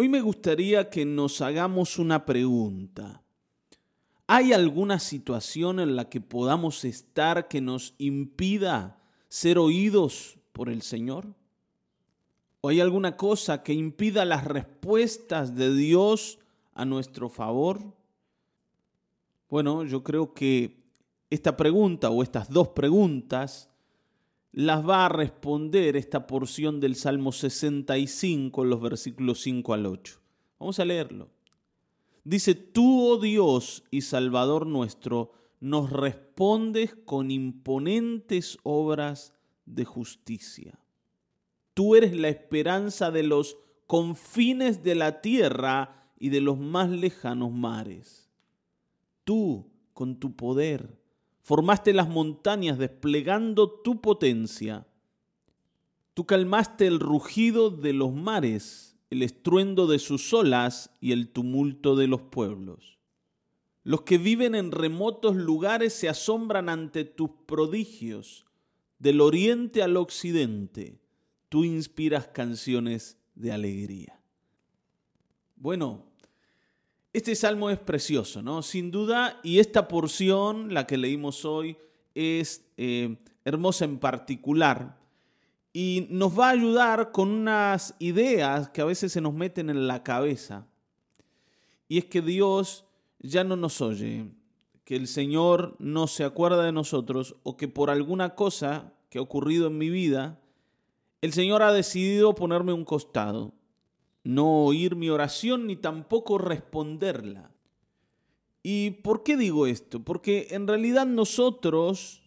Hoy me gustaría que nos hagamos una pregunta. ¿Hay alguna situación en la que podamos estar que nos impida ser oídos por el Señor? ¿O hay alguna cosa que impida las respuestas de Dios a nuestro favor? Bueno, yo creo que esta pregunta o estas dos preguntas las va a responder esta porción del Salmo 65, los versículos 5 al 8. Vamos a leerlo. Dice, tú, oh Dios y Salvador nuestro, nos respondes con imponentes obras de justicia. Tú eres la esperanza de los confines de la tierra y de los más lejanos mares. Tú, con tu poder, formaste las montañas desplegando tu potencia. Tú calmaste el rugido de los mares, el estruendo de sus olas y el tumulto de los pueblos. Los que viven en remotos lugares se asombran ante tus prodigios. Del oriente al occidente, tú inspiras canciones de alegría. Bueno, este salmo es precioso, ¿no? Sin duda, y esta porción, la que leímos hoy, es eh, hermosa en particular y nos va a ayudar con unas ideas que a veces se nos meten en la cabeza. Y es que Dios ya no nos oye, que el Señor no se acuerda de nosotros o que por alguna cosa que ha ocurrido en mi vida, el Señor ha decidido ponerme un costado no oír mi oración ni tampoco responderla. ¿Y por qué digo esto? Porque en realidad nosotros,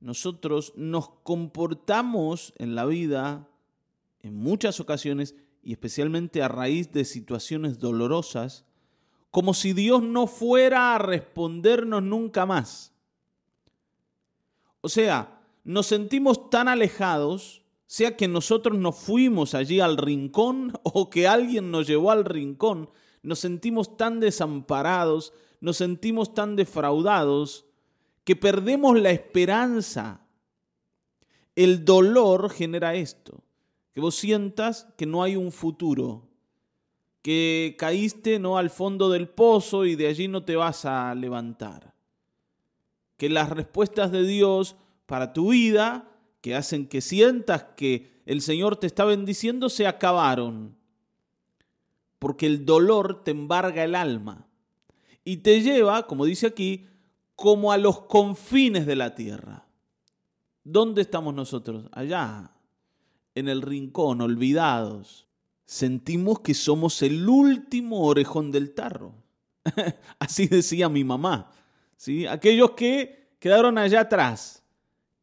nosotros nos comportamos en la vida en muchas ocasiones y especialmente a raíz de situaciones dolorosas, como si Dios no fuera a respondernos nunca más. O sea, nos sentimos tan alejados sea que nosotros nos fuimos allí al rincón o que alguien nos llevó al rincón, nos sentimos tan desamparados, nos sentimos tan defraudados, que perdemos la esperanza. El dolor genera esto, que vos sientas que no hay un futuro, que caíste no al fondo del pozo y de allí no te vas a levantar. Que las respuestas de Dios para tu vida que hacen que sientas que el Señor te está bendiciendo se acabaron. Porque el dolor te embarga el alma y te lleva, como dice aquí, como a los confines de la tierra. ¿Dónde estamos nosotros? Allá, en el rincón, olvidados. Sentimos que somos el último orejón del tarro. Así decía mi mamá. ¿sí? Aquellos que quedaron allá atrás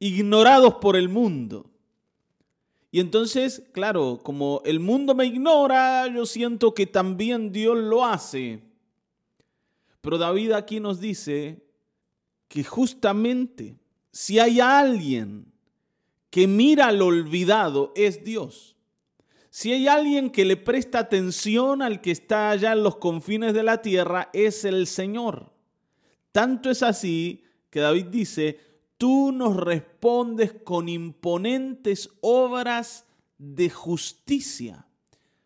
ignorados por el mundo. Y entonces, claro, como el mundo me ignora, yo siento que también Dios lo hace. Pero David aquí nos dice que justamente si hay alguien que mira al olvidado, es Dios. Si hay alguien que le presta atención al que está allá en los confines de la tierra, es el Señor. Tanto es así que David dice, tú nos respondes con imponentes obras de justicia.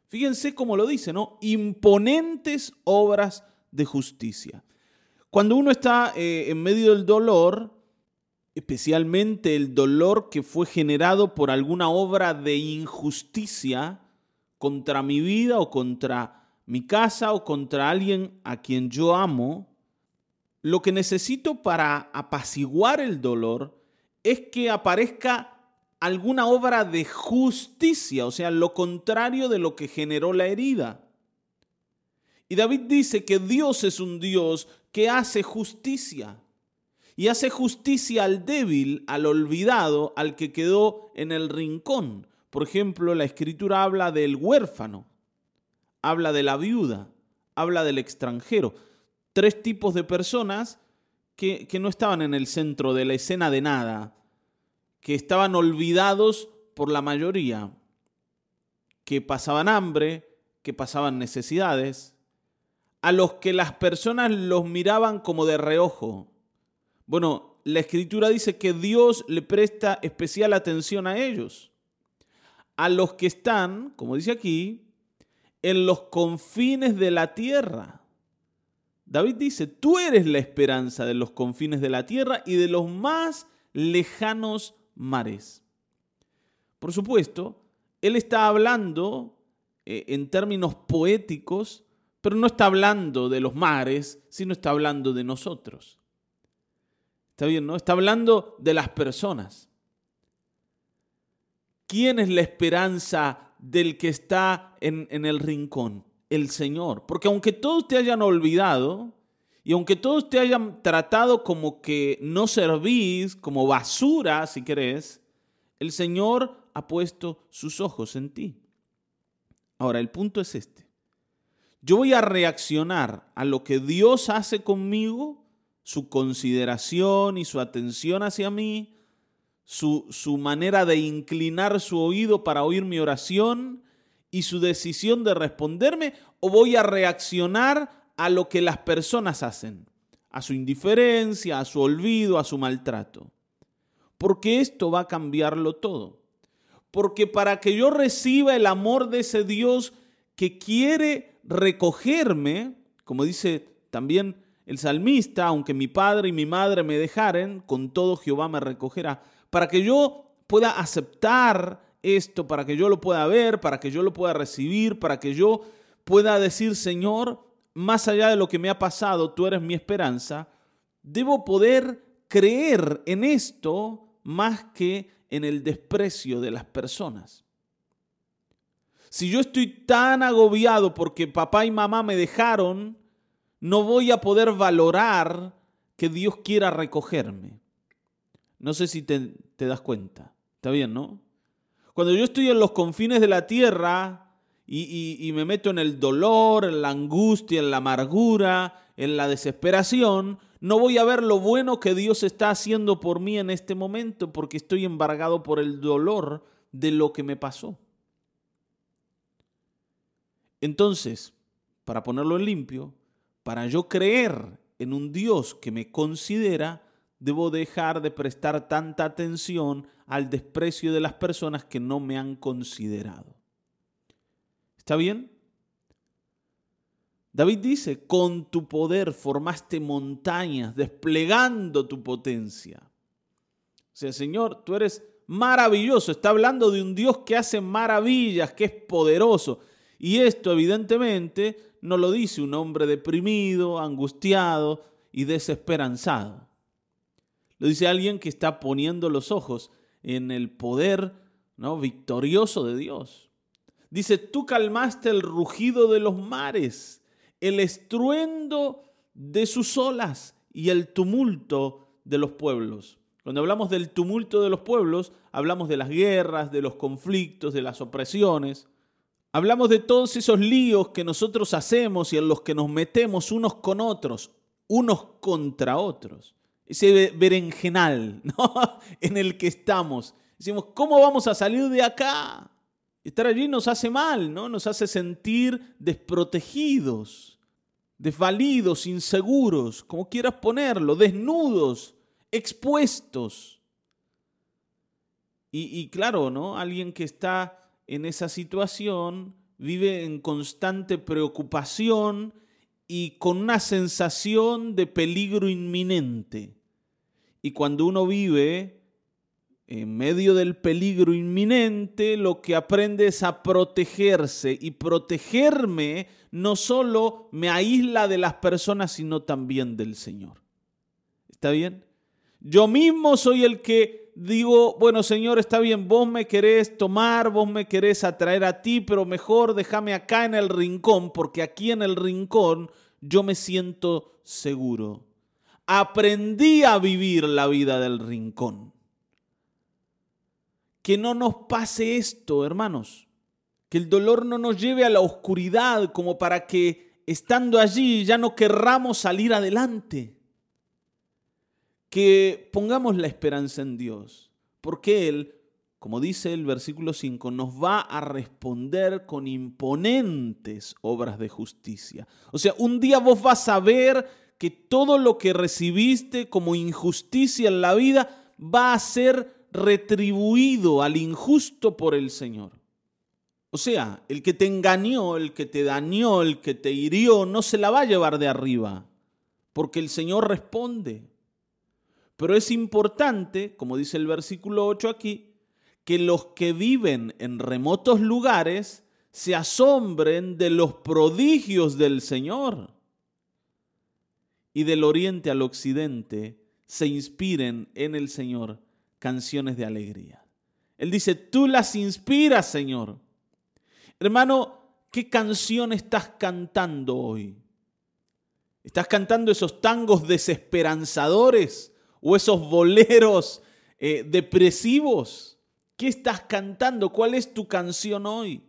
Fíjense cómo lo dice, ¿no? Imponentes obras de justicia. Cuando uno está eh, en medio del dolor, especialmente el dolor que fue generado por alguna obra de injusticia contra mi vida o contra mi casa o contra alguien a quien yo amo, lo que necesito para apaciguar el dolor es que aparezca alguna obra de justicia, o sea, lo contrario de lo que generó la herida. Y David dice que Dios es un Dios que hace justicia. Y hace justicia al débil, al olvidado, al que quedó en el rincón. Por ejemplo, la escritura habla del huérfano, habla de la viuda, habla del extranjero tres tipos de personas que, no estaban en el centro de la escena de nada, que estaban olvidados por la mayoría, que pasaban hambre, que pasaban necesidades, a los que las personas los miraban como de reojo. Bueno, la escritura dice que Dios le presta especial atención a ellos, a los que están, como dice aquí, en los confines de la tierra. David dice, tú eres la esperanza de los confines de la tierra y de los más lejanos mares. Por supuesto, él está hablando eh, en términos poéticos, pero no está hablando de los mares, sino está hablando de nosotros. ¿Está bien, no? Está hablando de las personas. ¿Quién es la esperanza del que está en, en el rincón? El Señor. Porque aunque todos te hayan olvidado, y aunque todos te hayan tratado como que no servís, como basura, si querés, el Señor ha puesto sus ojos en ti. Ahora, el punto es este. Yo voy a reaccionar a lo que Dios hace conmigo, su consideración y su atención hacia mí, su, su manera de inclinar su oído para oír mi oración y su decisión de responderme, o voy a reaccionar a lo que las personas hacen, a su indiferencia, a su olvido, a su maltrato. Porque esto va a cambiarlo todo. Porque para que yo reciba el amor de ese Dios que quiere recogerme, como dice también el salmista, aunque mi padre y mi madre me dejaren, con todo Jehová me recogerá, para que yo pueda aceptar esto, para que yo lo pueda ver, para que yo lo pueda recibir, para que yo pueda decir, Señor, más allá de lo que me ha pasado, tú eres mi esperanza, debo poder creer en esto más que en el desprecio de las personas. Si yo estoy tan agobiado porque papá y mamá me dejaron, no voy a poder valorar que Dios quiera recogerme. No sé si te, das cuenta. Está bien, ¿no? Cuando yo estoy en los confines de la tierra y, y me meto en el dolor, en la angustia, en la amargura, en la desesperación, no voy a ver lo bueno que Dios está haciendo por mí en este momento porque estoy embargado por el dolor de lo que me pasó. Entonces, para ponerlo en limpio, para yo creer en un Dios que me considera, debo dejar de prestar tanta atención al desprecio de las personas que no me han considerado. ¿Está bien? David dice, con tu poder formaste montañas, desplegando tu potencia. O sea, Señor, tú eres maravilloso. Está hablando de un Dios que hace maravillas, que es poderoso. Y esto evidentemente no lo dice un hombre deprimido, angustiado y desesperanzado. Lo dice alguien que está poniendo los ojos en el poder ¿no? victorioso de Dios. Dice, tú calmaste el rugido de los mares el estruendo de sus olas y el tumulto de los pueblos. Cuando hablamos del tumulto de los pueblos, hablamos de las guerras, de los conflictos, de las opresiones. Hablamos de todos esos líos que nosotros hacemos y en los que nos metemos unos con otros, unos contra otros. Ese berenjenal ¿no? en el que estamos. Decimos, ¿cómo vamos a salir de acá? Estar allí nos hace mal, ¿no? Nos hace sentir desprotegidos, desvalidos, inseguros, como quieras ponerlo, desnudos, expuestos. Y, y claro, ¿no? Alguien que está en esa situación vive en constante preocupación y con una sensación de peligro inminente. Y cuando uno vive en medio del peligro inminente, lo que aprende es a protegerse y protegerme no solo me aísla de las personas, sino también del Señor. ¿Está bien? Yo mismo soy el que digo, bueno Señor, está bien, vos me querés tomar, vos me querés atraer a ti, pero mejor déjame acá en el rincón, porque aquí en el rincón yo me siento seguro. Aprendí a vivir la vida del rincón. Que no nos pase esto, hermanos. Que el dolor no nos lleve a la oscuridad como para que estando allí ya no querramos salir adelante. Que pongamos la esperanza en Dios, porque Él, como dice el versículo 5, nos va a responder con imponentes obras de justicia. O sea, un día vos vas a ver que todo lo que recibiste como injusticia en la vida va a ser retribuido al injusto por el Señor. O sea, el que te engañó, el que te dañó, el que te hirió, no se la va a llevar de arriba, porque el Señor responde. Pero es importante, como dice el versículo 8 aquí, que los que viven en remotos lugares se asombren de los prodigios del Señor y del oriente al occidente se inspiren en el Señor canciones de alegría. Él dice, tú las inspiras, Señor. Hermano, ¿qué canción estás cantando hoy? ¿Estás cantando esos tangos desesperanzadores o esos boleros eh, depresivos? ¿Qué estás cantando? ¿Cuál es tu canción hoy?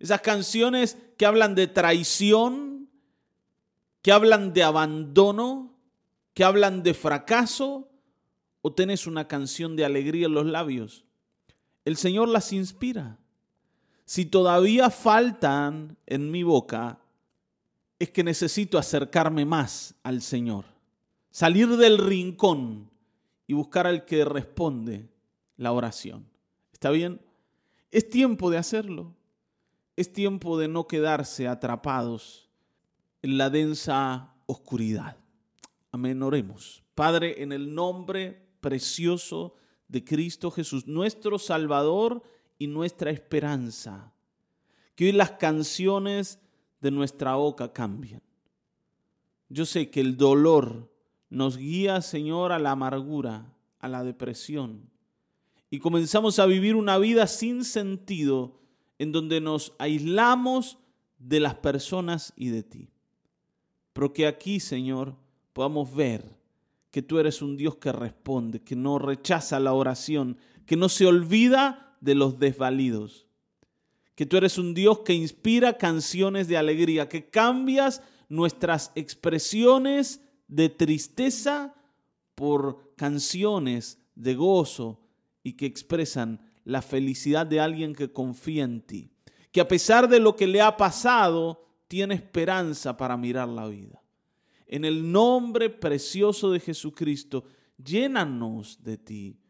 Esas canciones que hablan de traición, que hablan de abandono, que hablan de fracaso, o tenés una canción de alegría en los labios. El Señor las inspira. Si todavía faltan en mi boca, es que necesito acercarme más al Señor, salir del rincón y buscar al que responde la oración. ¿Está bien? Es tiempo de hacerlo. Es tiempo de no quedarse atrapados en la densa oscuridad. Amén, oremos. Padre, en el nombre precioso de Cristo Jesús, nuestro Salvador y nuestra esperanza, que hoy las canciones de nuestra boca cambien. Yo sé que el dolor nos guía, Señor, a la amargura, a la depresión, y comenzamos a vivir una vida sin sentido en donde nos aislamos de las personas y de ti. Pero que aquí, Señor, podamos ver que tú eres un Dios que responde, que no rechaza la oración, que no se olvida de los desvalidos, que tú eres un Dios que inspira canciones de alegría, que cambias nuestras expresiones de tristeza por canciones de gozo, y que expresan la felicidad de alguien que confía en ti, que a pesar de lo que le ha pasado, tiene esperanza para mirar la vida. En el nombre precioso de Jesucristo, llénanos de ti.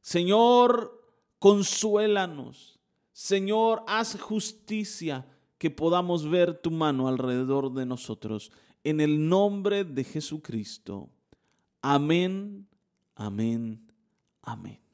Señor, consuélanos. Señor, haz justicia que podamos ver tu mano alrededor de nosotros. En el nombre de Jesucristo. Amén, amén, amén.